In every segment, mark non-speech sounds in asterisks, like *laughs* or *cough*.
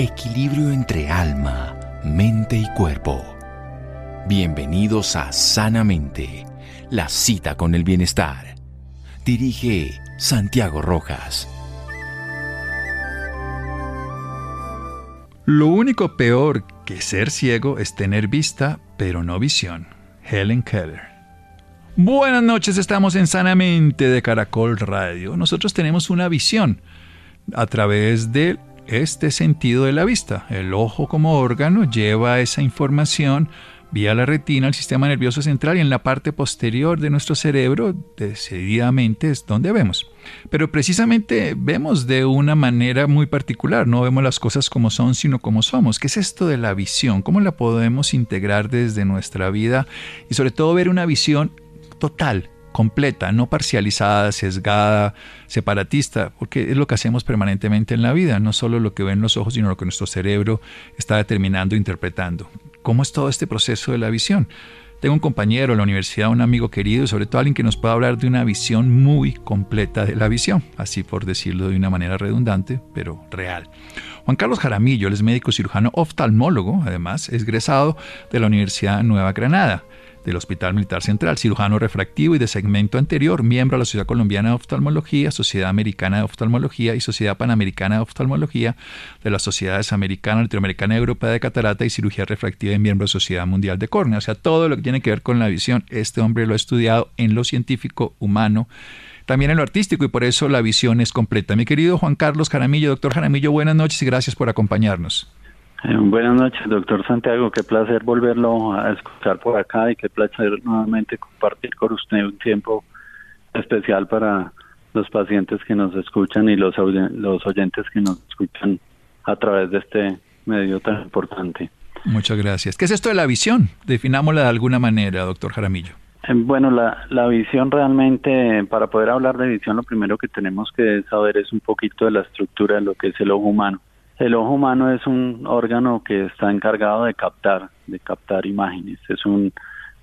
Equilibrio entre alma, mente y cuerpo. Bienvenidos a Sanamente, la cita con el bienestar. Dirige Santiago Rojas. Lo único peor que ser ciego es tener vista, pero no visión. Helen Keller. Buenas noches, estamos en Sanamente de Caracol Radio. Nosotros tenemos una visión a través de este sentido de la vista. El ojo como órgano lleva esa información vía la retina al sistema nervioso central y en la parte posterior de nuestro cerebro decididamente es donde vemos. Pero precisamente vemos de una manera muy particular, no vemos las cosas como son, sino como somos. ¿Qué es esto de la visión? ¿Cómo la podemos integrar desde nuestra vida? Y sobre todo ver una visión total, completa, no parcializada, sesgada, separatista, porque es lo que hacemos permanentemente en la vida, no solo lo que ven los ojos, sino lo que nuestro cerebro está determinando e interpretando. ¿Cómo es todo este proceso de la visión? Tengo un compañero en la universidad, un amigo querido, sobre todo alguien que nos pueda hablar de una visión muy completa de la visión, así por decirlo de una manera redundante, pero real. Juan Carlos Jaramillo, es médico cirujano oftalmólogo, además, es egresado de la Universidad Nueva Granada del Hospital Militar Central, cirujano refractivo y de segmento anterior, miembro de la Sociedad Colombiana de Oftalmología, Sociedad Americana de Oftalmología y Sociedad Panamericana de Oftalmología, de las Sociedades Americana, Latinoamericana y Europea de Catarata y Cirugía Refractiva y miembro de Sociedad Mundial de Córnea. O sea, todo lo que tiene que ver con la visión, este hombre lo ha estudiado en lo científico humano también en lo artístico y por eso la visión es completa. Mi querido Juan Carlos Jaramillo, doctor Jaramillo, buenas noches y gracias por acompañarnos. Eh, buenas noches, doctor Santiago. Qué placer volverlo a escuchar por acá y qué placer nuevamente compartir con usted un tiempo especial para los pacientes que nos escuchan y los, los oyentes que nos escuchan a través de este medio tan importante. Muchas gracias. ¿Qué es esto de la visión? Definámosla de alguna manera, doctor Jaramillo. Eh, bueno, la, la visión realmente, para poder hablar de visión, lo primero que tenemos que saber es un poquito de la estructura de lo que es el ojo humano. El ojo humano es un órgano que está encargado de captar, de captar imágenes. Es un,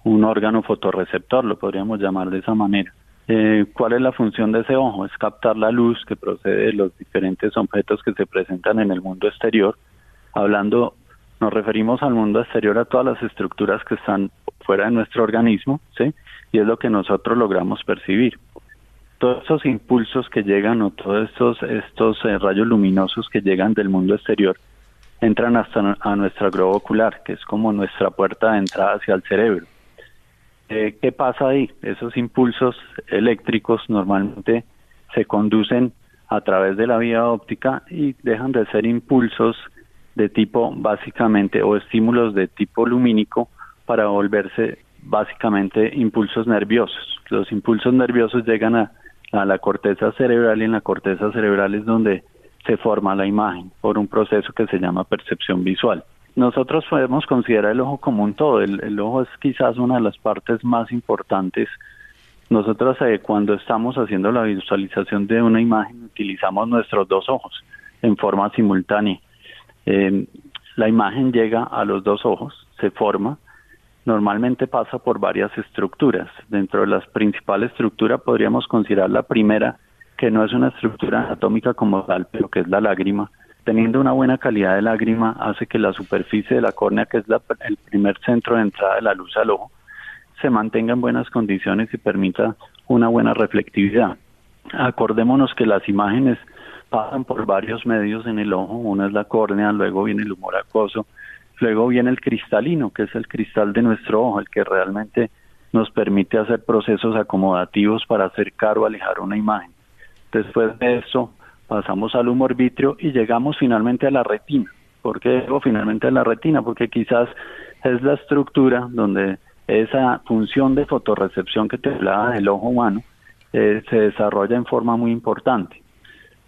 un órgano fotorreceptor, lo podríamos llamar de esa manera. Eh, ¿Cuál es la función de ese ojo? Es captar la luz que procede de los diferentes objetos que se presentan en el mundo exterior. Hablando, nos referimos al mundo exterior a todas las estructuras que están fuera de nuestro organismo, ¿sí? Y es lo que nosotros logramos percibir todos esos impulsos que llegan o todos estos, estos eh, rayos luminosos que llegan del mundo exterior entran hasta a nuestra globo ocular, que es como nuestra puerta de entrada hacia el cerebro. Eh, ¿Qué pasa ahí? Esos impulsos eléctricos normalmente se conducen a través de la vía óptica y dejan de ser impulsos de tipo básicamente o estímulos de tipo lumínico para volverse básicamente impulsos nerviosos. Los impulsos nerviosos llegan a a la corteza cerebral y en la corteza cerebral es donde se forma la imagen por un proceso que se llama percepción visual. Nosotros podemos considerar el ojo como un todo, el, ojo es quizás una de las partes más importantes. Nosotros eh, cuando estamos haciendo la visualización de una imagen utilizamos nuestros dos ojos en forma simultánea. Eh, la imagen llega a los dos ojos, se forma, normalmente pasa por varias estructuras. Dentro de las principales estructuras podríamos considerar la primera, que no es una estructura anatómica como tal, pero que es la lágrima. Teniendo una buena calidad de lágrima hace que la superficie de la córnea, que es el primer centro de entrada de la luz al ojo, se mantenga en buenas condiciones y permita una buena reflectividad. Acordémonos que las imágenes pasan por varios medios en el ojo, una es la córnea, luego viene el humor acuoso, luego viene el cristalino, que es el cristal de nuestro ojo, el que realmente nos permite hacer procesos acomodativos para acercar o alejar una imagen. Después de eso pasamos al humor vitrio y llegamos finalmente a la retina. ¿Por qué digo finalmente a la retina? Porque quizás es la estructura donde esa función de fotorrecepción que te hablaba del ojo humano eh, se desarrolla en forma muy importante.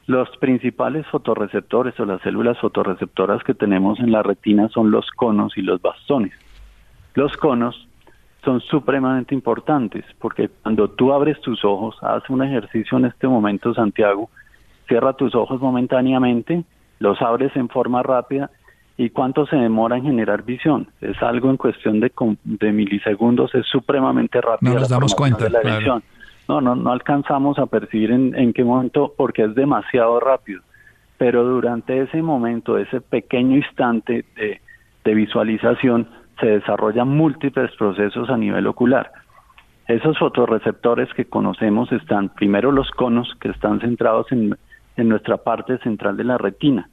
Los principales fotorreceptores o las células fotorreceptoras que tenemos en la retina son los conos y los bastones. Los conos son supremamente importantes porque cuando tú abres tus ojos, haz un ejercicio en este momento, Santiago, cierra tus ojos momentáneamente, los abres en forma rápida y cuánto se demora en generar visión. Es algo en cuestión de, de milisegundos, es supremamente rápido. No nos damos cuenta. la visión no, no, no alcanzamos a percibir en, qué momento porque es demasiado rápido. Pero durante ese momento, ese pequeño instante de, de visualización, se desarrollan múltiples procesos a nivel ocular. Esos fotorreceptores que conocemos están primero los conos que están centrados en, en nuestra parte central de la retina,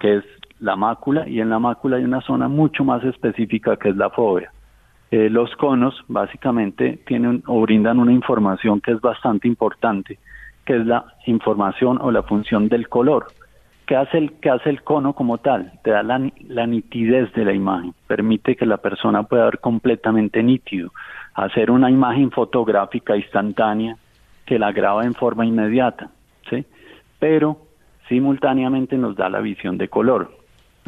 que es la mácula, y en la mácula hay una zona mucho más específica que es la fobia. Eh, los conos básicamente tienen o brindan una información que es bastante importante, que es la información o la función del color. ¿Qué hace el, qué hace el cono como tal? Te da la, la nitidez de la imagen, permite que la persona pueda ver completamente nítido, hacer una imagen fotográfica instantánea que la graba en forma inmediata, ¿sí? Pero simultáneamente nos da la visión de color.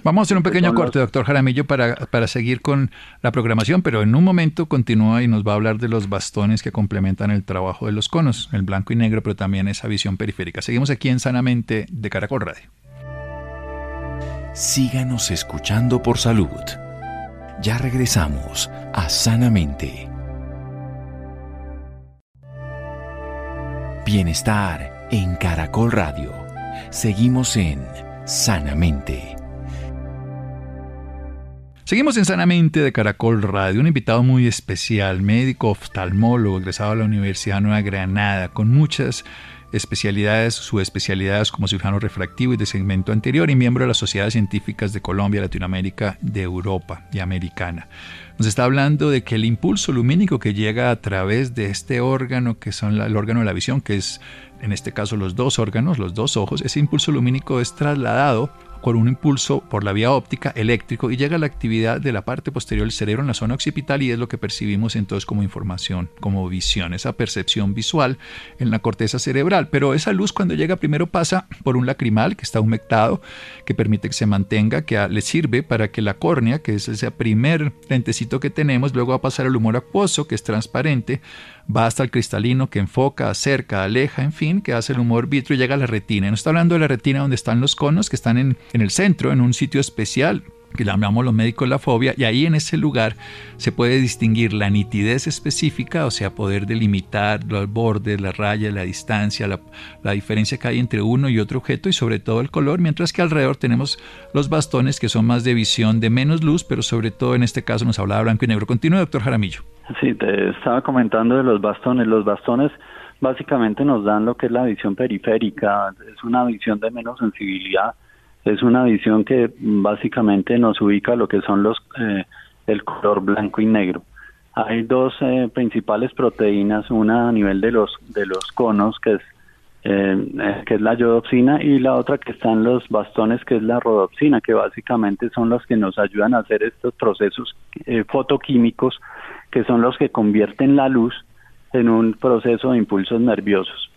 Vamos a hacer un pequeño corte, doctor Jaramillo, para, para seguir con la programación, pero en un momento continúa y nos va a hablar de los bastones que complementan el trabajo de los conos, el blanco y negro, pero también esa visión periférica. Seguimos aquí en Sanamente de Caracol Radio. Síganos escuchando por salud. Ya regresamos a Sanamente. Bienestar en Caracol Radio. Seguimos en Sanamente. Seguimos en Sanamente de Caracol Radio, un invitado muy especial, médico oftalmólogo, egresado a la Universidad Nueva Granada, con muchas especialidades, subespecialidades como cirujano refractivo y de segmento anterior y miembro de las sociedades científicas de Colombia, Latinoamérica, de Europa y Americana. Nos está hablando de que el impulso lumínico que llega a través de este órgano, que son el órgano de la visión, que es en este caso los dos órganos, los dos ojos, ese impulso lumínico es trasladado por un impulso por la vía óptica eléctrico y llega a la actividad de la parte posterior del cerebro en la zona occipital y es lo que percibimos entonces como información, como visión, esa percepción visual en la corteza cerebral. Pero esa luz cuando llega primero pasa por un lacrimal que está humectado, que permite que se mantenga, que le sirve para que la córnea, que es ese primer lentecito que tenemos, luego va a pasar al humor acuoso, que es transparente, va hasta el cristalino que enfoca, acerca, aleja, en fin, que hace el humor vitrio y llega a la retina. No está hablando de la retina donde están los conos, que están en, en el centro, en un sitio especial que llamamos los médicos la fobia, y ahí en ese lugar se puede distinguir la nitidez específica, o sea, poder delimitar los bordes, la raya, la distancia, la, la, diferencia que hay entre uno y otro objeto y sobre todo el color, mientras que alrededor tenemos los bastones que son más de visión de menos luz, pero sobre todo en este caso nos hablaba blanco y negro. Continúe, doctor Jaramillo. Sí, te estaba comentando de los bastones. Los bastones básicamente nos dan lo que es la visión periférica, es una visión de menos sensibilidad, es una visión que básicamente nos ubica lo que son los eh, el color blanco y negro. Hay dos eh, principales proteínas, una a nivel de los de los conos que es eh, que es la yodopsina y la otra que está en los bastones que es la rodopsina, que básicamente son los que nos ayudan a hacer estos procesos fotoquímicos que son los que convierten la luz en un proceso de impulsos nerviosos.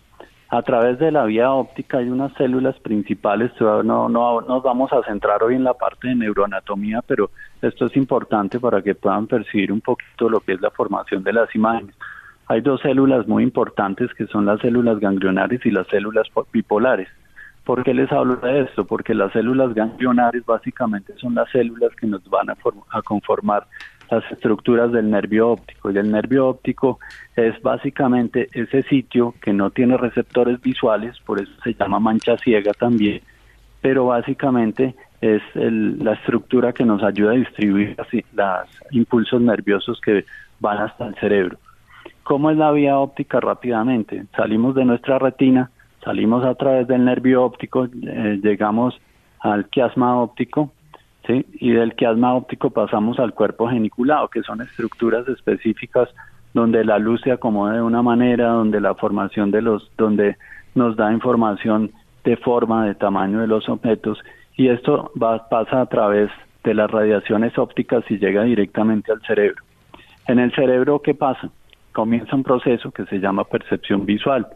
A través de la vía óptica hay unas células principales, no, no nos vamos a centrar hoy en la parte de neuroanatomía, pero esto es importante para que puedan percibir un poquito lo que es la formación de las imágenes. Hay dos células muy importantes que son las células ganglionares y las células bipolares. ¿Por qué les hablo de esto? Porque las células ganglionares básicamente son las células que nos van a, a conformar las estructuras del nervio óptico. Y el nervio óptico es básicamente ese sitio que no tiene receptores visuales, por eso se llama mancha ciega también, pero básicamente es la estructura que nos ayuda a distribuir los impulsos nerviosos que van hasta el cerebro. ¿Cómo es la vía óptica rápidamente? Salimos de nuestra retina, Salimos a través del nervio óptico, eh, llegamos al quiasma óptico, y del quiasma óptico pasamos al cuerpo geniculado, que son estructuras específicas donde la luz se acomoda de una manera, donde la formación de los, donde nos da información de forma, de tamaño de los objetos, y esto va, pasa a través de las radiaciones ópticas y llega directamente al cerebro. En el cerebro, ¿qué pasa? Comienza un proceso que se llama percepción visual.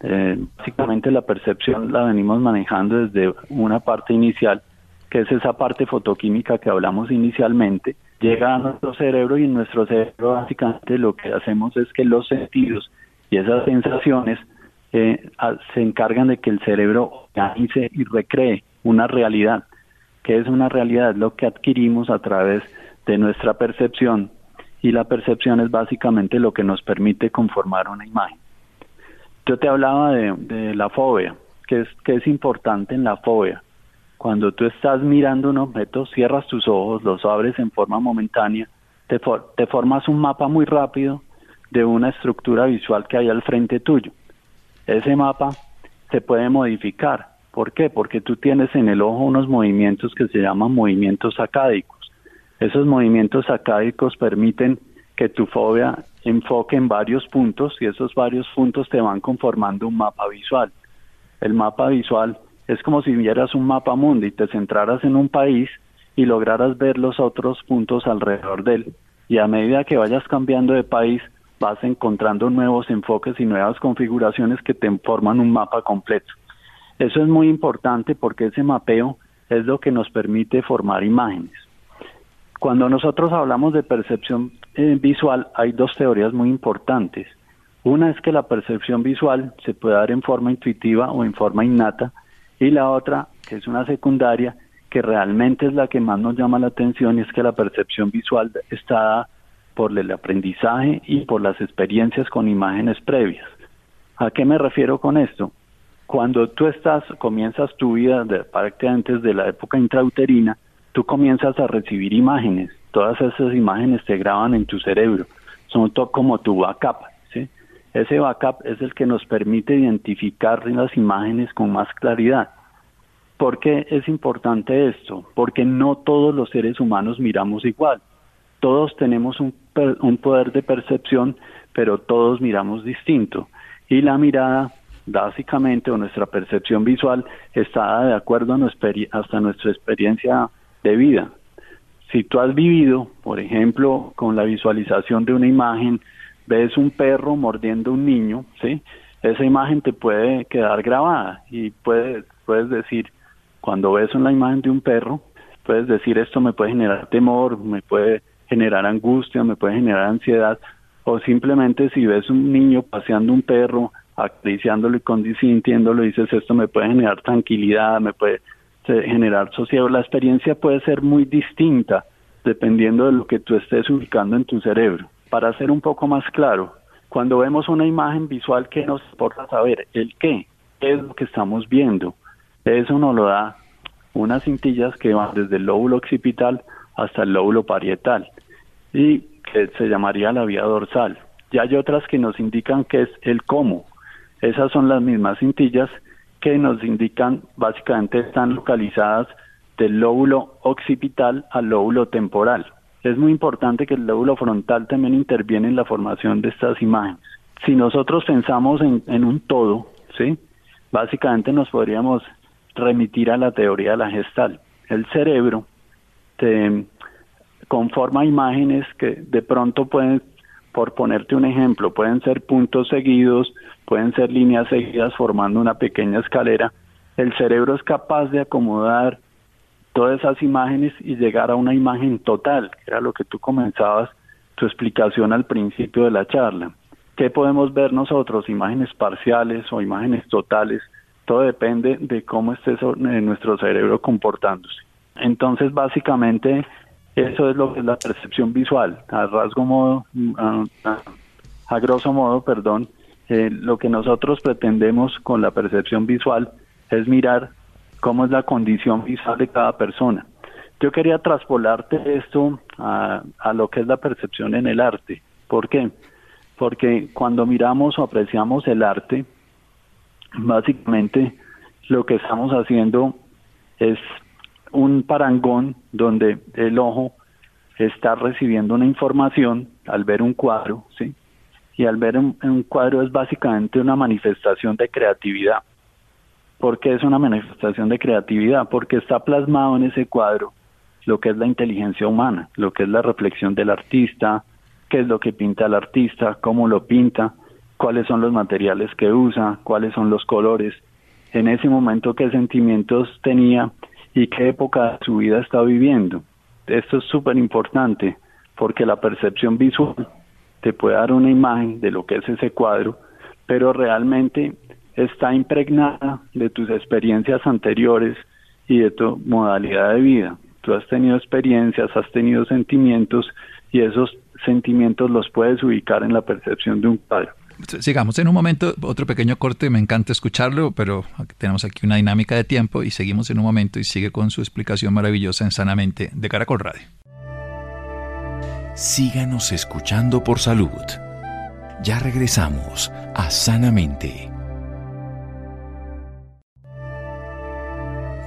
Eh, básicamente la percepción la venimos manejando desde una parte inicial, que es esa parte fotoquímica que hablamos inicialmente, llega a nuestro cerebro y en nuestro cerebro básicamente lo que hacemos es que los sentidos y esas sensaciones eh, se encargan de que el cerebro organice y recree una realidad. que es una realidad? Es lo que adquirimos a través de nuestra percepción y la percepción es básicamente lo que nos permite conformar una imagen. Yo te hablaba de, la fobia, que es, que es importante en la fobia. Cuando tú estás mirando un objeto, cierras tus ojos, los abres en forma momentánea, te, formas un mapa muy rápido de una estructura visual que hay al frente tuyo. Ese mapa se puede modificar. ¿Por qué? Porque tú tienes en el ojo unos movimientos que se llaman movimientos sacádicos. Esos movimientos sacádicos permiten que tu fobia enfoque en varios puntos y esos varios puntos te van conformando un mapa visual. El mapa visual es como si vieras un mapa mundo y te centraras en un país y lograras ver los otros puntos alrededor de él. Y a medida que vayas cambiando de país, vas encontrando nuevos enfoques y nuevas configuraciones que te forman un mapa completo. Eso es muy importante porque ese mapeo es lo que nos permite formar imágenes. Cuando nosotros hablamos de percepción eh, visual, hay dos teorías muy importantes. Una es que la percepción visual se puede dar en forma intuitiva o en forma innata, y la otra, que es una secundaria, que realmente es la que más nos llama la atención, es que la percepción visual está dada por el aprendizaje y por las experiencias con imágenes previas. ¿A qué me refiero con esto? Cuando tú estás, comienzas tu vida de, prácticamente desde la época intrauterina, tú comienzas a recibir imágenes. Todas esas imágenes te graban en tu cerebro. Son como tu backup. Ese backup es el que nos permite identificar las imágenes con más claridad. ¿Por qué es importante esto? Porque no todos los seres humanos miramos igual. Todos tenemos un, poder de percepción, pero todos miramos distinto. Y la mirada básicamente o nuestra percepción visual está de acuerdo a hasta nuestra experiencia de vida. Si tú has vivido, por ejemplo, con la visualización de una imagen, ves un perro mordiendo a un niño, ¿sí? Esa imagen te puede quedar grabada y puedes, puedes decir, cuando ves una imagen de un perro, puedes decir esto me puede generar temor, me puede generar angustia, me puede generar ansiedad, o simplemente si ves un niño paseando un perro, acariciándolo y consintiéndolo, dices esto me puede generar tranquilidad, me puede generar sosiego. La experiencia puede ser muy distinta dependiendo de lo que tú estés ubicando en tu cerebro. Para ser un poco más claro, cuando vemos una imagen visual, ¿qué nos importa saber? ¿El qué? ¿Qué es lo que estamos viendo? Eso nos lo da unas cintillas que van desde el lóbulo occipital hasta el lóbulo parietal y que se llamaría la vía dorsal. Y hay otras que nos indican qué es el cómo. Esas son las mismas cintillas que nos indican básicamente están localizadas del lóbulo occipital al lóbulo temporal. Es muy importante que el lóbulo frontal también interviene en la formación de estas imágenes. Si nosotros pensamos en, un todo, ¿sí? básicamente nos podríamos remitir a la teoría de la gestal. El cerebro te conforma imágenes que de pronto pueden, por ponerte un ejemplo, pueden ser puntos seguidos, pueden ser líneas seguidas formando una pequeña escalera, el cerebro es capaz de acomodar todas esas imágenes y llegar a una imagen total, que era lo que tú comenzabas tu explicación al principio de la charla. ¿Qué podemos ver nosotros? Imágenes parciales o imágenes totales. Todo depende de cómo esté nuestro cerebro comportándose. Entonces, básicamente, eso es lo que es la percepción visual. A rasgo modo, a, a grosso modo, perdón, eh, lo que nosotros pretendemos con la percepción visual es mirar cómo es la condición visual de cada persona. Yo quería traspolarte esto a, a lo que es la percepción en el arte. ¿Por qué? Porque cuando miramos o apreciamos el arte, Básicamente lo que estamos haciendo es un parangón donde el ojo está recibiendo una información al ver un cuadro, ¿sí? Y al ver un, un cuadro es básicamente una manifestación de creatividad. ¿Por qué es una manifestación de creatividad? Porque está plasmado en ese cuadro lo que es la inteligencia humana, lo que es la reflexión del artista, qué es lo que pinta el artista, cómo lo pinta, cuáles son los materiales que usa, cuáles son los colores, en ese momento qué sentimientos tenía y qué época de su vida está viviendo. Esto es súper importante porque la percepción visual te puede dar una imagen de lo que es ese cuadro, pero realmente está impregnada de tus experiencias anteriores y de tu modalidad de vida. Tú has tenido experiencias, has tenido sentimientos y esos sentimientos los puedes ubicar en la percepción de un cuadro. Sigamos en un momento, otro pequeño corte, me encanta escucharlo, pero tenemos aquí una dinámica de tiempo y seguimos en un momento y sigue con su explicación maravillosa en Sanamente de Caracol Radio. Síganos escuchando por salud. Ya regresamos a Sanamente.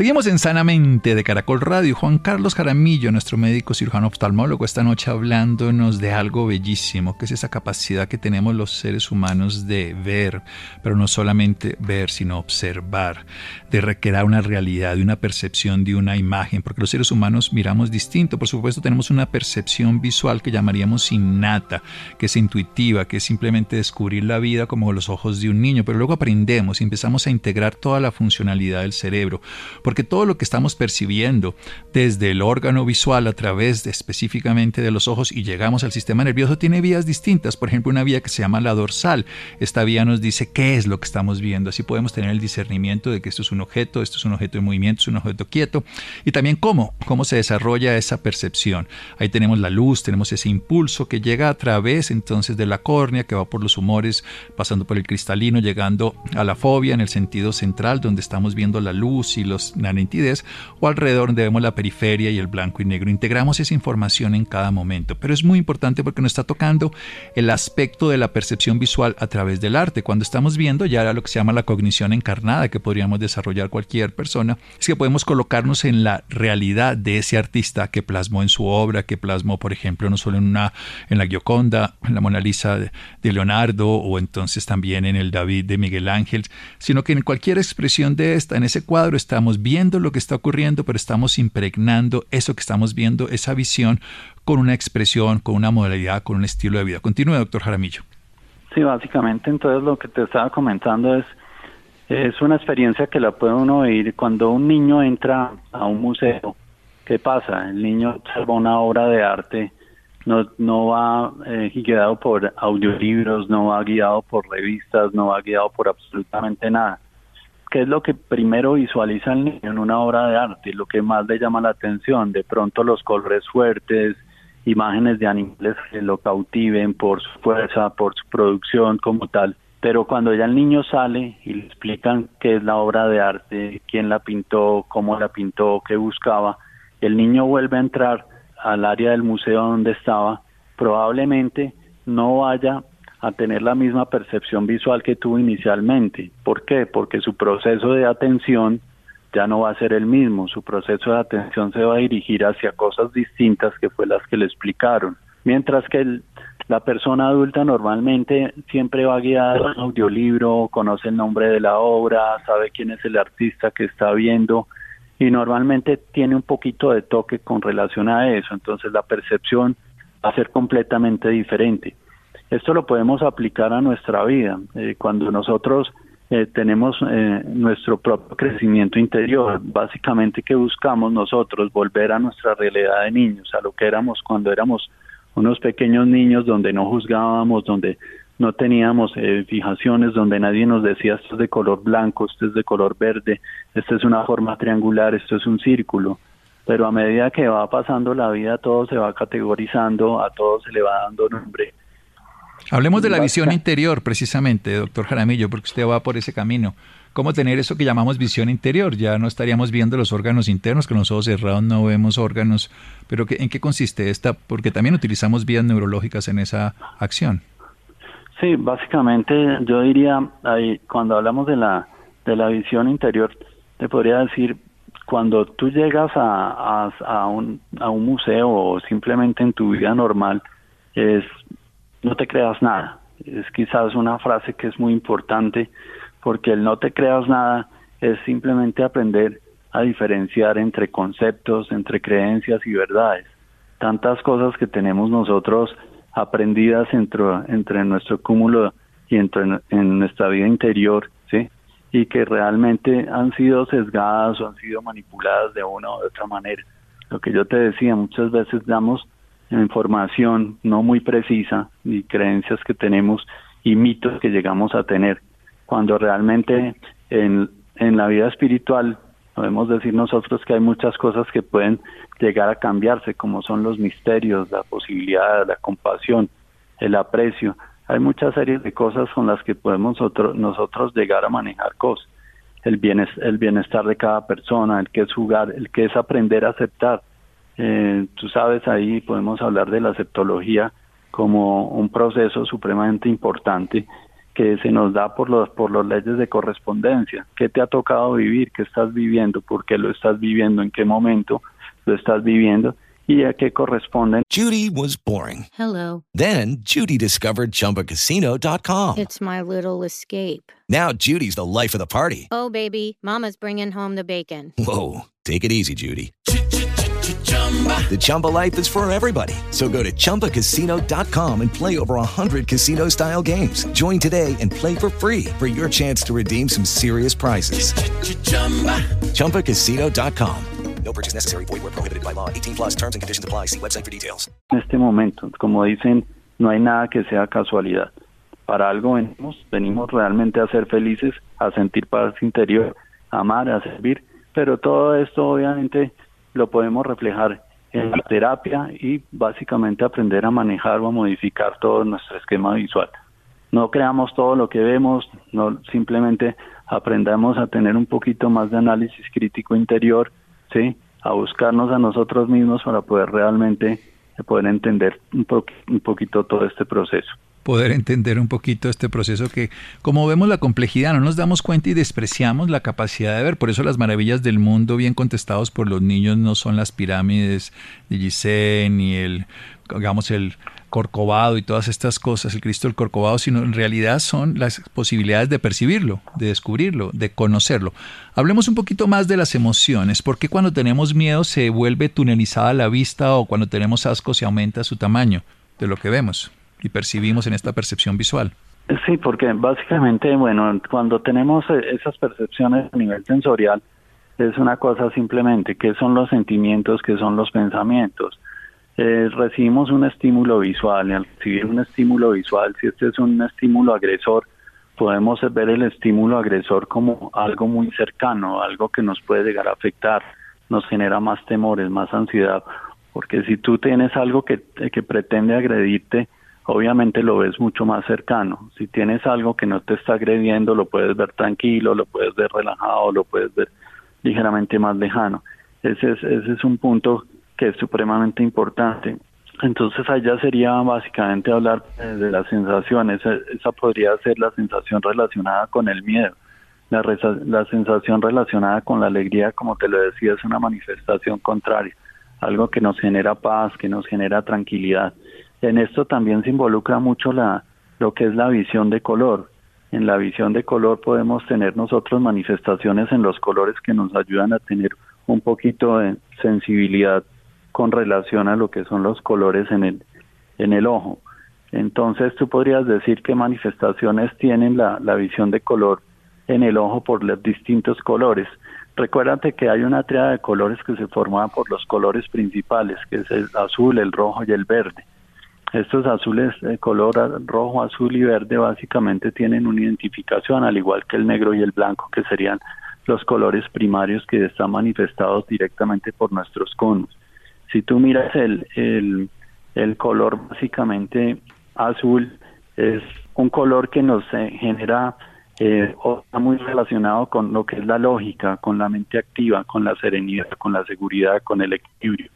Seguimos en Sanamente de Caracol Radio. Juan Carlos Jaramillo, nuestro médico cirujano oftalmólogo, esta noche hablándonos de algo bellísimo, que es esa capacidad que tenemos los seres humanos de ver, pero no solamente ver, sino observar, de recrear una realidad, de una percepción, de una imagen, porque los seres humanos miramos distinto. Por supuesto, tenemos una percepción visual que llamaríamos innata, que es intuitiva, que es simplemente descubrir la vida como los ojos de un niño, pero luego aprendemos y empezamos a integrar toda la funcionalidad del cerebro porque todo lo que estamos percibiendo desde el órgano visual a través de, específicamente de los ojos y llegamos al sistema nervioso tiene vías distintas. Por ejemplo, una vía que se llama la dorsal. Esta vía nos dice qué es lo que estamos viendo. Así podemos tener el discernimiento de que esto es un objeto, esto es un objeto de movimiento, es un objeto quieto. Y también cómo, cómo se desarrolla esa percepción. Ahí tenemos la luz, tenemos ese impulso que llega a través entonces de la córnea, que va por los humores, pasando por el cristalino, llegando a la fobia en el sentido central, donde estamos viendo la luz y los la nitidez, o alrededor donde vemos la periferia y el blanco y negro. Integramos esa información en cada momento, pero es muy importante porque nos está tocando el aspecto de la percepción visual a través del arte. Cuando estamos viendo ya lo que se llama la cognición encarnada que podríamos desarrollar cualquier persona, es que podemos colocarnos en la realidad de ese artista que plasmó en su obra, que plasmó, por ejemplo, no solo en una en la Gioconda, en la Mona Lisa de, de Leonardo o entonces también en el David de Miguel Ángel, sino que en cualquier expresión de esta, en ese cuadro estamos viendo lo que está ocurriendo, pero estamos impregnando eso que estamos viendo, esa visión, con una expresión, con una modalidad, con un estilo de vida. Continúe, doctor Jaramillo. Sí, básicamente entonces lo que te estaba comentando es, es una experiencia que la puede uno oír cuando un niño entra a un museo. ¿Qué pasa? El niño observa una obra de arte, no, no va eh, guiado por audiolibros, no va guiado por revistas, no va guiado por absolutamente nada ¿qué es lo que primero visualiza el niño en una obra de arte? Lo que más le llama la atención, de pronto los colores fuertes, imágenes de animales que lo cautiven por su fuerza, por su producción como tal. Pero cuando ya el niño sale y le explican qué es la obra de arte, quién la pintó, cómo la pintó, qué buscaba, el niño vuelve a entrar al área del museo donde estaba, probablemente no vaya a tener la misma percepción visual que tuvo inicialmente. ¿Por qué? Porque su proceso de atención ya no va a ser el mismo, su proceso de atención se va a dirigir hacia cosas distintas que fue las que le explicaron. Mientras que la persona adulta normalmente siempre va guiada a un audiolibro, conoce el nombre de la obra, sabe quién es el artista que está viendo y normalmente tiene un poquito de toque con relación a eso, entonces la percepción va a ser completamente diferente. Esto lo podemos aplicar a nuestra vida. Eh, cuando nosotros eh, tenemos eh, nuestro propio crecimiento interior, básicamente que buscamos nosotros volver a nuestra realidad de niños, a lo que éramos cuando éramos unos pequeños niños donde no juzgábamos, donde no teníamos fijaciones, donde nadie nos decía esto es de color blanco, esto es de color verde, esto es una forma triangular, esto es un círculo. Pero a medida que va pasando la vida, todo se va categorizando, a todo se le va dando nombre Hablemos de la visión interior, precisamente, doctor Jaramillo, porque usted va por ese camino. ¿Cómo tener eso que llamamos visión interior? Ya no estaríamos viendo los órganos internos, con los ojos cerrados no vemos órganos, pero ¿en qué consiste esta? Porque también utilizamos vías neurológicas en esa acción. Sí, básicamente yo diría, ahí, cuando hablamos de la, de la visión interior, te podría decir, cuando tú llegas a, a, un, a un museo o simplemente en tu vida normal, es no te creas nada. Es quizás una frase que es muy importante porque el no te creas nada es simplemente aprender a diferenciar entre conceptos, entre creencias y verdades. Tantas cosas que tenemos nosotros aprendidas entre, nuestro cúmulo y entre en nuestra vida interior, ¿sí? Y que realmente han sido sesgadas o han sido manipuladas de una u otra manera. Lo que yo te decía, muchas veces damos información no muy precisa y creencias que tenemos y mitos que llegamos a tener, cuando realmente en, en la vida espiritual podemos decir nosotros que hay muchas cosas que pueden llegar a cambiarse, como son los misterios, la posibilidad, la compasión, el aprecio. Hay muchas series de cosas con las que podemos nosotros, nosotros llegar a manejar cosas. El bienestar, el bienestar de cada persona, el que es jugar, el que es aprender a aceptar, eh, tú sabes, ahí podemos hablar de la aceptología como un proceso supremamente importante que se nos da por los por las leyes de correspondencia. ¿Qué te ha tocado vivir? ¿Qué estás viviendo? ¿Por qué lo estás viviendo? ¿En qué momento lo estás viviendo? ¿Y a qué corresponden? Judy was boring. Hello. Then Judy discovered chumbacasino.com. It's my little escape. Now Judy's the life of the party. Oh baby, mama's bringing home the bacon. Whoa, take it easy, Judy. The Chumba life is for everybody. So go to ChumbaCasino.com and play over 100 casino style games. Join today and play for free for your chance to redeem some serious prizes. Chumba. ChumbaCasino.com. No purchase necessary. Void where prohibited by law. 18 plus terms and conditions apply. See website for details. En este momento, como dicen, no hay nada que sea casualidad. Para algo venimos, venimos realmente a ser felices, a sentir paz interior, a amar, a servir, pero todo esto obviamente lo podemos reflejar en la terapia y básicamente aprender a manejar o a modificar todo nuestro esquema visual. No creamos todo lo que vemos, no simplemente aprendamos a tener un poquito más de análisis crítico interior, sí, a buscarnos a nosotros mismos para poder realmente poder entender un, un poquito todo este proceso poder entender un poquito este proceso que, como vemos la complejidad, no nos damos cuenta y despreciamos la capacidad de ver. Por eso las maravillas del mundo, bien contestados por los niños, no son las pirámides de Gizeh ni el, digamos, el Corcovado y todas estas cosas, el Cristo del Corcovado, sino en realidad son las posibilidades de percibirlo, de descubrirlo, de conocerlo. Hablemos un poquito más de las emociones. ¿Por qué cuando tenemos miedo se vuelve tunelizada la vista o cuando tenemos asco se aumenta su tamaño de lo que vemos? Y percibimos en esta percepción visual. Sí, porque básicamente, bueno, cuando tenemos e-, esas percepciones a nivel sensorial, es una cosa simplemente, ¿qué son los sentimientos, qué son los pensamientos? Eh, recibimos un estímulo visual y al recibir un estímulo visual, si este es un estímulo agresor, podemos ver el estímulo agresor como algo muy cercano, algo que nos puede llegar a afectar, nos genera más temores, más ansiedad, porque si tú tienes algo que, que pretende agredirte, obviamente lo ves mucho más cercano. Si tienes algo que no te está agrediendo, lo puedes ver tranquilo, lo puedes ver relajado, lo puedes ver ligeramente más lejano. Ese es, ese es un punto que es supremamente importante. Entonces allá sería básicamente hablar de las sensaciones. Esa podría ser la sensación relacionada con el miedo. La sensación relacionada con la alegría, como te lo decía, es una manifestación contraria, algo que nos genera paz, que nos genera tranquilidad. En esto también se involucra mucho la, lo que es la visión de color. En la visión de color podemos tener nosotros manifestaciones en los colores que nos ayudan a tener un poquito de sensibilidad con relación a lo que son los colores en el, en el ojo. Entonces tú podrías decir qué manifestaciones tienen la, la visión de color en el ojo por los distintos colores. Recuérdate que hay una triada de colores que se forma por los colores principales, que es el azul, el rojo y el verde. Estos azules de color rojo, azul y verde básicamente tienen una identificación, al igual que el negro y el blanco, que serían los colores primarios que están manifestados directamente por nuestros conos. Si tú miras el, el, el color básicamente azul, es un color que nos eh, genera eh, o está muy relacionado con lo que es la lógica, con la mente activa, con la serenidad, con la seguridad, con el equilibrio.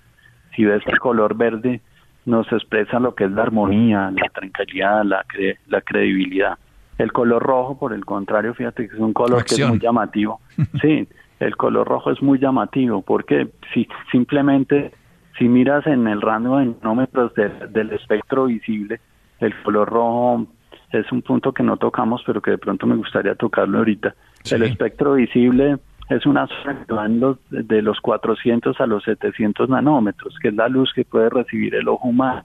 Si ves el color verde, nos expresa lo que es la armonía, la tranquilidad, la, la credibilidad. El color rojo, por el contrario, fíjate que es un color que es muy llamativo. *laughs* Sí, el color rojo es muy llamativo porque si simplemente si miras en el rango de nanómetros del espectro visible, el color rojo es un punto que no tocamos, pero que de pronto me gustaría tocarlo ahorita. El espectro visible es una zona que va de los 400 a los 700 nanómetros, que es la luz que puede recibir el ojo humano.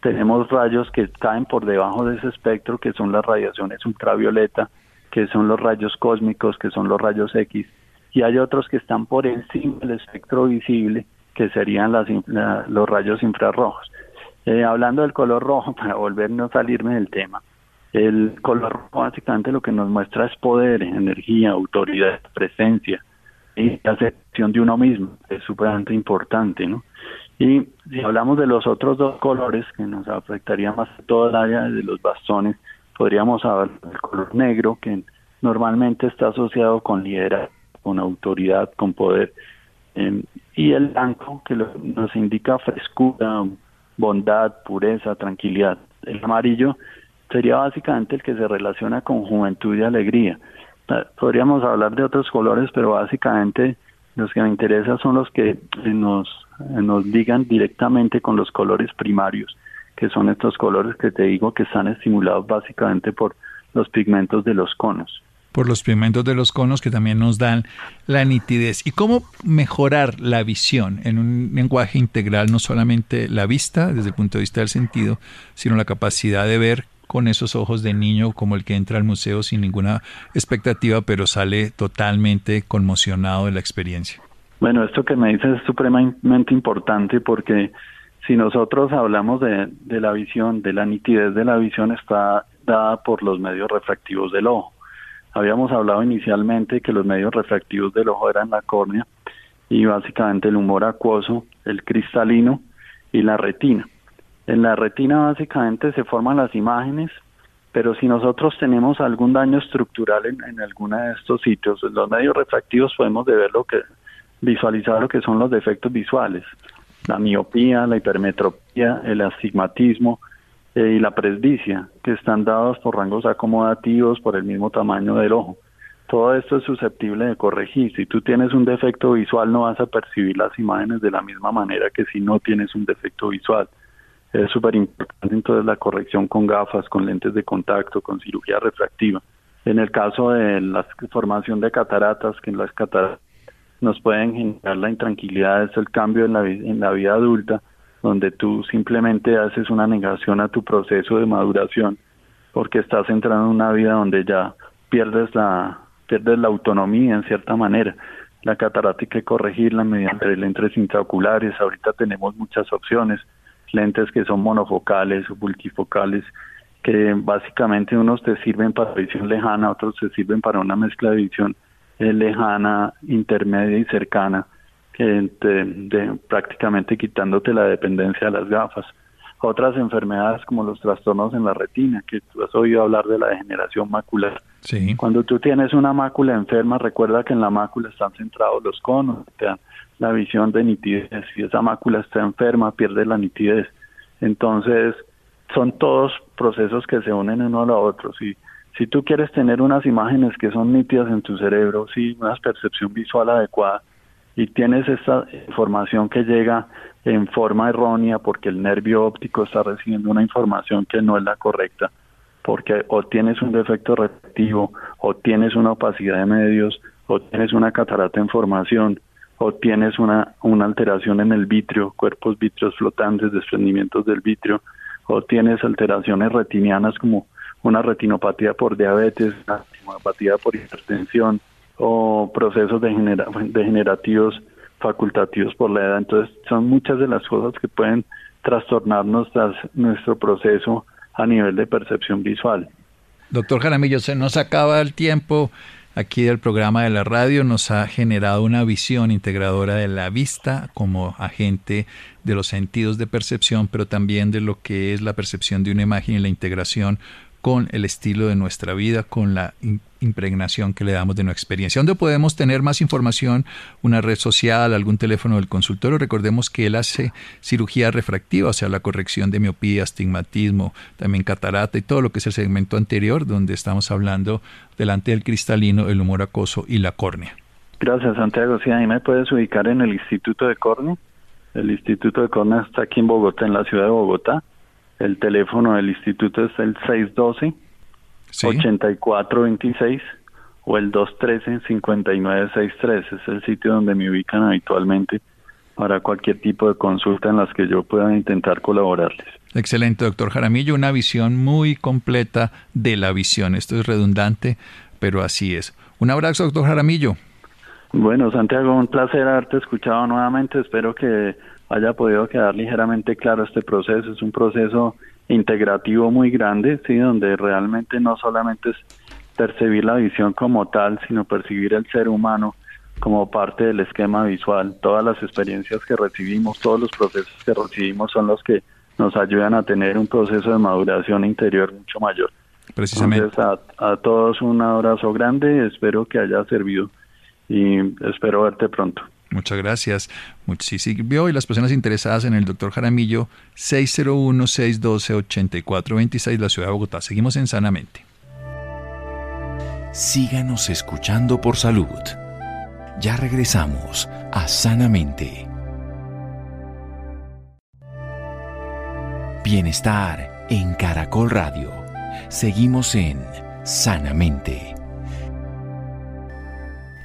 Tenemos rayos que caen por debajo de ese espectro, que son las radiaciones ultravioleta, que son los rayos cósmicos, que son los rayos X, y hay otros que están por encima del espectro visible, que serían las, los rayos infrarrojos. Eh, hablando del color rojo, *laughs* para volvernos a salirme del tema, el color rojo básicamente lo que nos muestra es poder, energía, autoridad, presencia y aceptación de uno mismo, es súper importante, ¿no? Y si hablamos de los otros dos colores que nos afectaría más todo el área de los bastones, podríamos hablar del color negro, que normalmente está asociado con liderazgo, con autoridad, con poder, em, y el blanco, que nos indica frescura, bondad, pureza, tranquilidad. El amarillo sería básicamente el que se relaciona con juventud y alegría. Podríamos hablar de otros colores, pero básicamente los que me interesan son los que nos, nos ligan directamente con los colores primarios, que son estos colores que te digo que están estimulados básicamente por los pigmentos de los conos por los pigmentos de los conos que también nos dan la nitidez. ¿Y cómo mejorar la visión en un lenguaje integral, no solamente la vista desde el punto de vista del sentido, sino la capacidad de ver con esos ojos de niño como el que entra al museo sin ninguna expectativa, pero sale totalmente conmocionado de la experiencia? Bueno, esto que me dices es supremamente importante porque si nosotros hablamos de, de la visión, de la nitidez de la visión está dada por los medios refractivos del ojo. Habíamos hablado inicialmente que los medios refractivos del ojo eran la córnea y básicamente el humor acuoso, el cristalino y la retina. En la retina básicamente se forman las imágenes, pero si nosotros tenemos algún daño estructural en, en alguno de estos sitios, en los medios refractivos podemos ver lo que visualizar lo que son los defectos visuales, la miopía, la hipermetropía, el astigmatismo, eh, y la presbicia, que están dados por rangos acomodativos por el mismo tamaño del ojo. Todo esto es susceptible de corregir. Si tú tienes un defecto visual no vas a percibir las imágenes de la misma manera que si no tienes un defecto visual. Es súper importante entonces la corrección con gafas, con lentes de contacto, con cirugía refractiva. En el caso de la formación de cataratas, que en las cataratas nos pueden generar la intranquilidad, es el cambio en la, en la vida adulta, donde tú simplemente haces una negación a tu proceso de maduración porque estás entrando en una vida donde ya pierdes la pierdes la autonomía en cierta manera. La catarata hay que corregirla mediante lentes intraoculares. Ahorita tenemos muchas opciones, lentes que son monofocales o multifocales, que básicamente unos te sirven para visión lejana, otros te sirven para una mezcla de visión eh, lejana, intermedia y cercana de, prácticamente quitándote la dependencia de las gafas. Otras enfermedades como los trastornos en la retina, que tú has oído hablar de la degeneración macular. Cuando tú tienes una mácula enferma, recuerda que en la mácula están centrados los conos, te dan la visión de nitidez. Si esa mácula está enferma, pierde la nitidez. Entonces, son todos procesos que se unen uno a otro. Si, si tú quieres tener unas imágenes que son nítidas en tu cerebro, sí, una percepción visual adecuada, y tienes esta información que llega en forma errónea porque el nervio óptico está recibiendo una información que no es la correcta, porque o tienes un defecto reflectivo, o tienes una opacidad de medios, o tienes una catarata en formación, o tienes una, una alteración en el vitrio, cuerpos vitreos flotantes, desprendimientos del vitrio, o tienes alteraciones retinianas como una retinopatía por diabetes, una retinopatía por hipertensión, o procesos degenerativos facultativos por la edad. Entonces, son muchas de las cosas que pueden trastornar nuestro proceso a nivel de percepción visual. Doctor Jaramillo, se nos acaba el tiempo aquí del programa de la radio, nos ha generado una visión integradora de la vista como agente de los sentidos de percepción, pero también de lo que es la percepción de una imagen y la integración con el estilo de nuestra vida, con la impregnación que le damos de nuestra experiencia. ¿Dónde podemos tener más información? Una red social, algún teléfono del consultorio. Recordemos que él hace cirugía refractiva, o sea, la corrección de miopía, astigmatismo, también catarata y todo lo que es el segmento anterior, donde estamos hablando delante del cristalino, el humor acoso y la córnea. Gracias, Santiago. Sí, ahí me puedes ubicar en el Instituto de Córnea. El Instituto de Córnea está aquí en Bogotá, en la ciudad de Bogotá. El teléfono del instituto es el 612-8426 o el 213-5963. Es el sitio donde me ubican habitualmente para cualquier tipo de consulta en las que yo pueda intentar colaborarles. Excelente, doctor Jaramillo. Una visión muy completa de la visión. Esto es redundante, pero así es. Un abrazo, doctor Jaramillo. Bueno, Santiago, un placer haberte escuchado nuevamente. Espero que haya podido quedar ligeramente claro este proceso. Es un proceso integrativo muy grande, sí, donde realmente no solamente es percibir la visión como tal, sino percibir el ser humano como parte del esquema visual. Todas las experiencias que recibimos, todos los procesos que recibimos son los que nos ayudan a tener un proceso de maduración interior mucho mayor. Precisamente. Entonces, a, a todos un abrazo grande, espero que haya servido y espero verte pronto. Muchas gracias. Si sirvió y las personas interesadas en el doctor Jaramillo, 601-612-8426, la ciudad de Bogotá. Seguimos en Sanamente. Síganos escuchando por salud. Ya regresamos a Sanamente. Bienestar en Caracol Radio. Seguimos en Sanamente.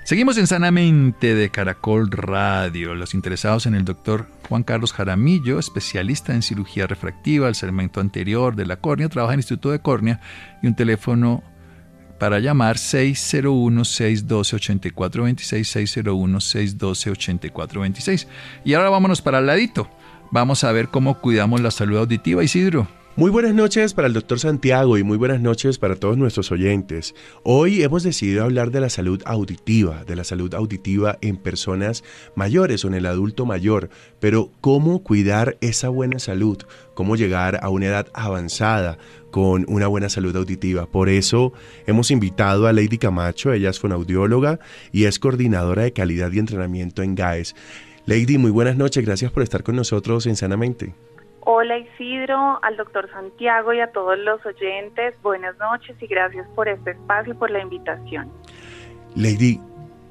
Seguimos en Sanamente de Caracol Radio. Los interesados en el doctor Juan Carlos Jaramillo, especialista en cirugía refractiva, el segmento anterior de la córnea, trabaja en el Instituto de Córnea y un teléfono para llamar 601-612-8426, 601-612-8426. Y ahora vámonos para el ladito. Vamos a ver cómo cuidamos la salud auditiva, Isidro. Muy buenas noches para el doctor Santiago y muy buenas noches para todos nuestros oyentes. Hoy hemos decidido hablar de la salud auditiva, de la salud auditiva en personas mayores o en el adulto mayor, pero cómo cuidar esa buena salud, cómo llegar a una edad avanzada con una buena salud auditiva. Por eso hemos invitado a Lady Camacho, ella es fonaudióloga y es coordinadora de calidad y entrenamiento en GAES. Lady, muy buenas noches, gracias por estar con nosotros en Sanamente. Hola Isidro, al doctor Santiago y a todos los oyentes, buenas noches y gracias por este espacio y por la invitación. Lady,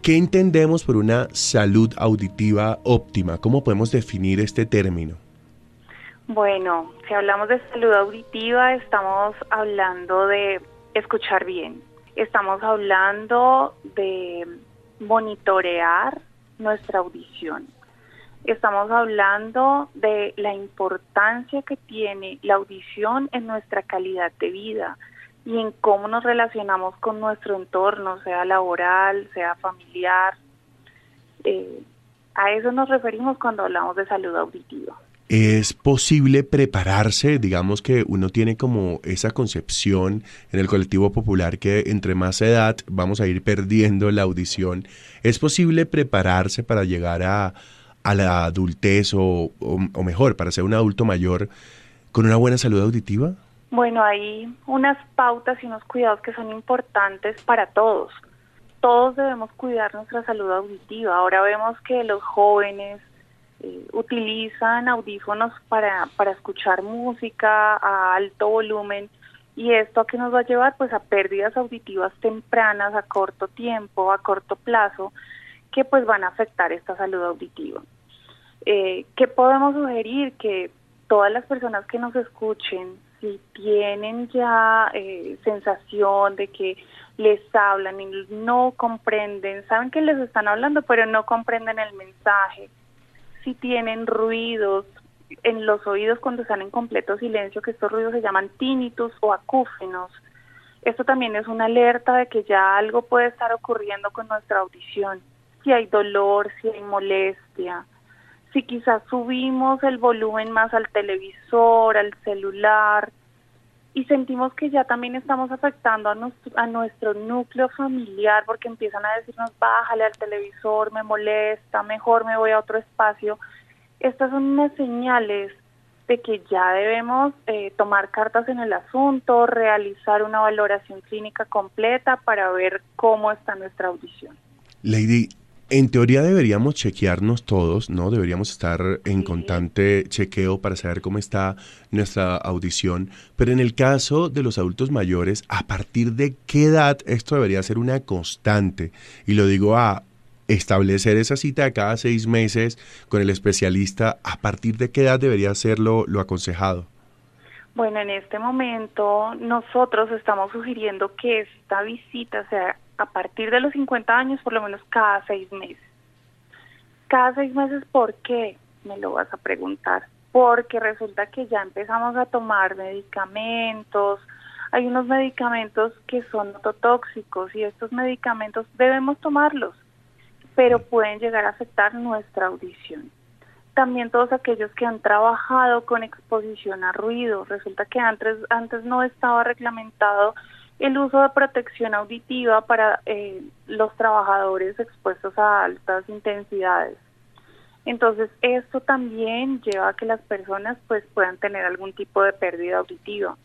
¿qué entendemos por una salud auditiva óptima? ¿Cómo podemos definir este término? Bueno, si hablamos de salud auditiva, estamos hablando de escuchar bien, estamos hablando de monitorear nuestra audición estamos hablando de la importancia que tiene la audición en nuestra calidad de vida y en cómo nos relacionamos con nuestro entorno, sea laboral, sea familiar. Eh, a eso nos referimos cuando hablamos de salud auditiva. ¿Es posible prepararse? Digamos que uno tiene como esa concepción en el colectivo popular que entre más edad vamos a ir perdiendo la audición. ¿Es posible prepararse para llegar a, a la adultez o, o, mejor, para ser un adulto mayor con una buena salud auditiva? Bueno, hay unas pautas y unos cuidados que son importantes para todos. Todos debemos cuidar nuestra salud auditiva. Ahora vemos que los jóvenes eh, utilizan audífonos para, para escuchar música a alto volumen y esto a qué nos va a llevar pues a pérdidas auditivas tempranas a corto tiempo, a corto plazo que pues van a afectar esta salud auditiva. Eh, ¿Qué podemos sugerir? Que todas las personas que nos escuchen, si tienen ya eh, sensación de que les hablan y no comprenden, saben que les están hablando, pero no comprenden el mensaje, si tienen ruidos en los oídos cuando están en completo silencio, que estos ruidos se llaman tinnitus o acúfenos, esto también es una alerta de que ya algo puede estar ocurriendo con nuestra audición si hay dolor, si hay molestia, si quizás subimos el volumen más al televisor, al celular, y sentimos que ya también estamos afectando a nuestro, a nuestro núcleo familiar porque empiezan a decirnos bájale al televisor, me molesta, mejor me voy a otro espacio. Estas son unas señales de que ya debemos eh, tomar cartas en el asunto, realizar una valoración clínica completa para ver cómo está nuestra audición. Lady, en teoría deberíamos chequearnos todos, ¿no? Deberíamos estar en constante chequeo para saber cómo está nuestra audición. Pero en el caso de los adultos mayores, ¿a partir de qué edad esto debería ser una constante? Y lo digo a establecer esa cita cada seis meses con el especialista. ¿A partir de qué edad debería ser lo, lo aconsejado? Bueno, en este momento nosotros estamos sugiriendo que esta visita sea a partir de los 50 años, por lo menos cada seis meses. Cada seis meses, ¿por qué? Me lo vas a preguntar. Porque resulta que ya empezamos a tomar medicamentos. Hay unos medicamentos que son tóxicos y estos medicamentos debemos tomarlos, pero pueden llegar a afectar nuestra audición. También todos aquellos que han trabajado con exposición a ruido. Resulta que antes, antes no estaba reglamentado el uso de protección auditiva para eh, los trabajadores expuestos a altas intensidades. Entonces, esto también lleva a que las personas pues puedan tener algún tipo de pérdida auditiva.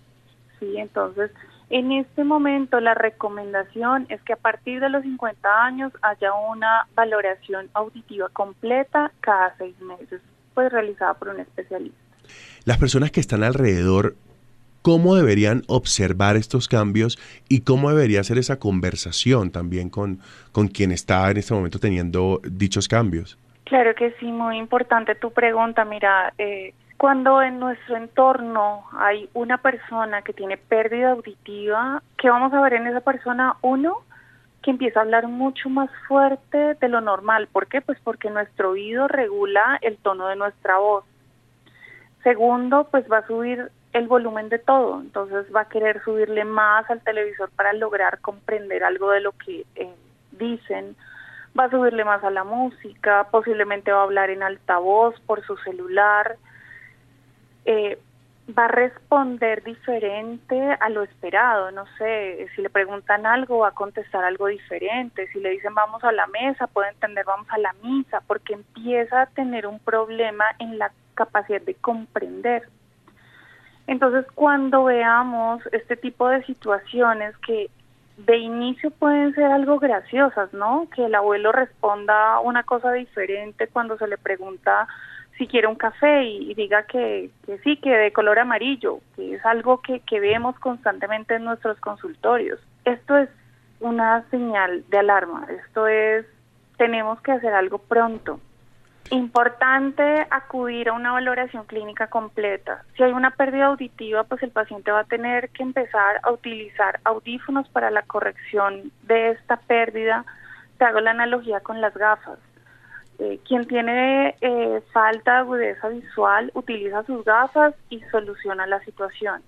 Sí, entonces, en este momento la recomendación es que a partir de los 50 años haya una valoración auditiva completa cada seis meses, pues realizada por un especialista. Las personas que están alrededor cómo deberían observar estos cambios y cómo debería ser esa conversación también con, con quien está en este momento teniendo dichos cambios. Claro que sí, muy importante tu pregunta. Mira, eh, cuando en nuestro entorno hay una persona que tiene pérdida auditiva, ¿qué vamos a ver en esa persona? Uno, que empieza a hablar mucho más fuerte de lo normal. ¿Por qué? Pues porque nuestro oído regula el tono de nuestra voz. Segundo, pues va a subir el volumen de todo, entonces va a querer subirle más al televisor para lograr comprender algo de lo que eh, dicen, va a subirle más a la música, posiblemente va a hablar en altavoz por su celular, eh, va a responder diferente a lo esperado, no sé, si le preguntan algo va a contestar algo diferente, si le dicen vamos a la mesa puede entender vamos a la misa, porque empieza a tener un problema en la capacidad de comprender. Entonces, cuando veamos este tipo de situaciones que de inicio pueden ser algo graciosas, ¿no? Que el abuelo responda una cosa diferente cuando se le pregunta si quiere un café y, diga que, que, sí, que de color amarillo, que es algo que, que vemos constantemente en nuestros consultorios. Esto es una señal de alarma, esto es, tenemos que hacer algo pronto. Importante acudir a una valoración clínica completa. Si hay una pérdida auditiva, pues el paciente va a tener que empezar a utilizar audífonos para la corrección de esta pérdida. Te hago la analogía con las gafas. Eh, quien tiene eh, falta de agudeza visual utiliza sus gafas y soluciona la situación.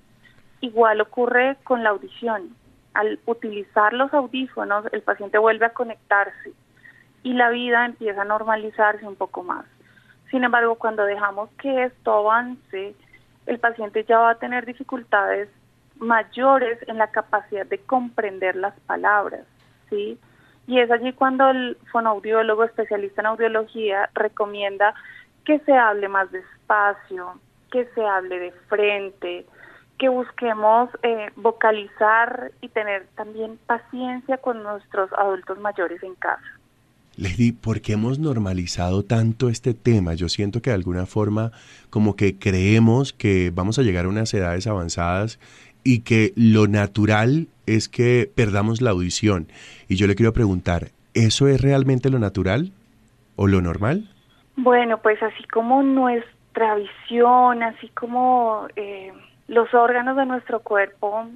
Igual ocurre con la audición. Al utilizar los audífonos, el paciente vuelve a conectarse y la vida empieza a normalizarse un poco más. Sin embargo, cuando dejamos que esto avance, el paciente ya va a tener dificultades mayores en la capacidad de comprender las palabras, ¿sí? Y es allí cuando el fonoaudiólogo especialista en audiología recomienda que se hable más despacio, que se hable de frente, que busquemos eh, vocalizar y tener también paciencia con nuestros adultos mayores en casa. Lady, ¿por qué hemos normalizado tanto este tema? Yo siento que de alguna forma como que creemos que vamos a llegar a unas edades avanzadas y que lo natural es que perdamos la audición. Y yo le quiero preguntar, ¿eso es realmente lo natural o lo normal? Bueno, pues así como nuestra visión, así como eh, los órganos de nuestro cuerpo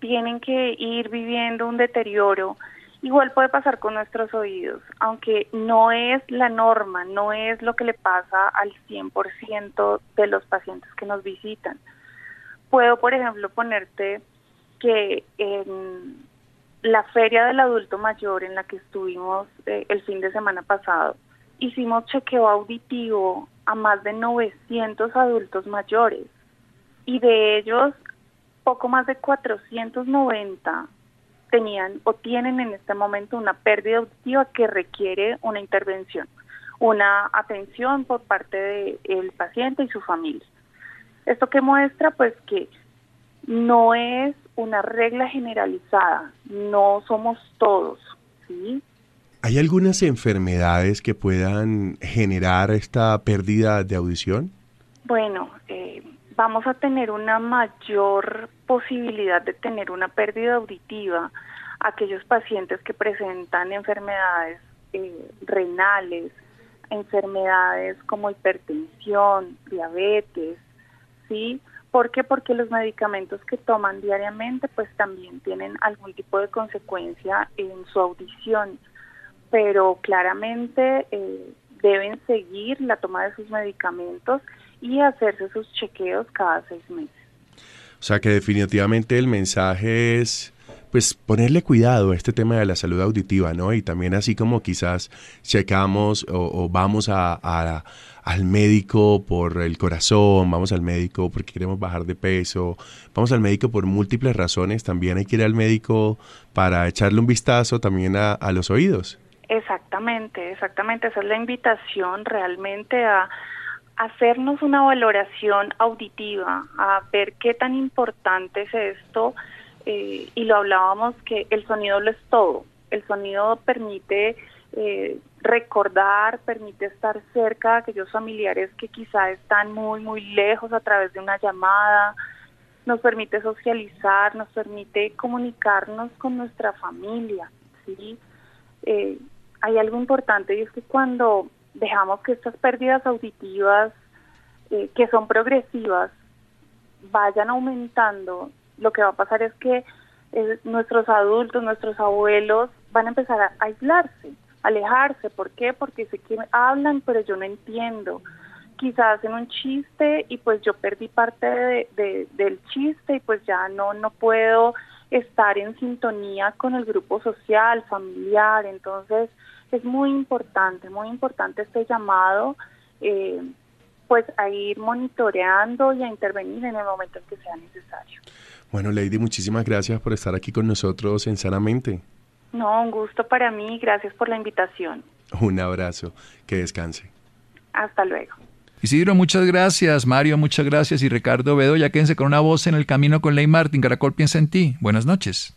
tienen que ir viviendo un deterioro, Igual puede pasar con nuestros oídos, aunque no es la norma, no es lo que le pasa al 100% de los pacientes que nos visitan. Puedo, por ejemplo, ponerte que en la feria del adulto mayor en la que estuvimos eh, el fin de semana pasado, hicimos chequeo auditivo a más de 900 adultos mayores y de ellos poco más de 490 tenían o tienen en este momento una pérdida auditiva que requiere una intervención, una atención por parte del paciente y su familia. Esto que muestra pues que no es una regla generalizada, no somos todos, ¿sí? ¿Hay algunas enfermedades que puedan generar esta pérdida de audición? Bueno, eh, vamos a tener una mayor posibilidad de tener una pérdida auditiva aquellos pacientes que presentan enfermedades eh, renales, enfermedades como hipertensión, diabetes, ¿sí? ¿Por qué? Porque los medicamentos que toman diariamente pues también tienen algún tipo de consecuencia en su audición, pero claramente eh, deben seguir la toma de sus medicamentos y hacerse sus chequeos cada seis meses. O sea que definitivamente el mensaje es pues ponerle cuidado a este tema de la salud auditiva, ¿no? Y también así como quizás checamos o, vamos a, al médico por el corazón, vamos al médico porque queremos bajar de peso, vamos al médico por múltiples razones, también hay que ir al médico para echarle un vistazo también a, a los oídos. Exactamente, exactamente, esa es la invitación realmente a hacernos una valoración auditiva, a ver qué tan importante es esto eh, y lo hablábamos que el sonido lo es todo. El sonido permite eh, recordar, permite estar cerca de aquellos familiares que quizá están muy, muy lejos a través de una llamada, nos permite socializar, nos permite comunicarnos con nuestra familia, ¿sí? Eh, hay algo importante y es que cuando dejamos que estas pérdidas auditivas, que son progresivas, vayan aumentando, lo que va a pasar es que eh, nuestros adultos, nuestros abuelos van a empezar a aislarse, alejarse. ¿Por qué? Porque sé que hablan, pero yo no entiendo. Quizás hacen un chiste y pues yo perdí parte de, del chiste y pues ya no, no puedo estar en sintonía con el grupo social, familiar. Entonces es muy importante, muy importante este llamado. Eh, pues a ir monitoreando y a intervenir en el momento en que sea necesario. Bueno, Lady, muchísimas gracias por estar aquí con nosotros en Sanamente. No, un gusto para mí. Gracias por la invitación. Un abrazo. Que descanse. Hasta luego. Isidro, muchas gracias. Mario, muchas gracias. Y Ricardo ya quédense con una voz en el camino con Ley Martin. Caracol piensa en ti. Buenas noches.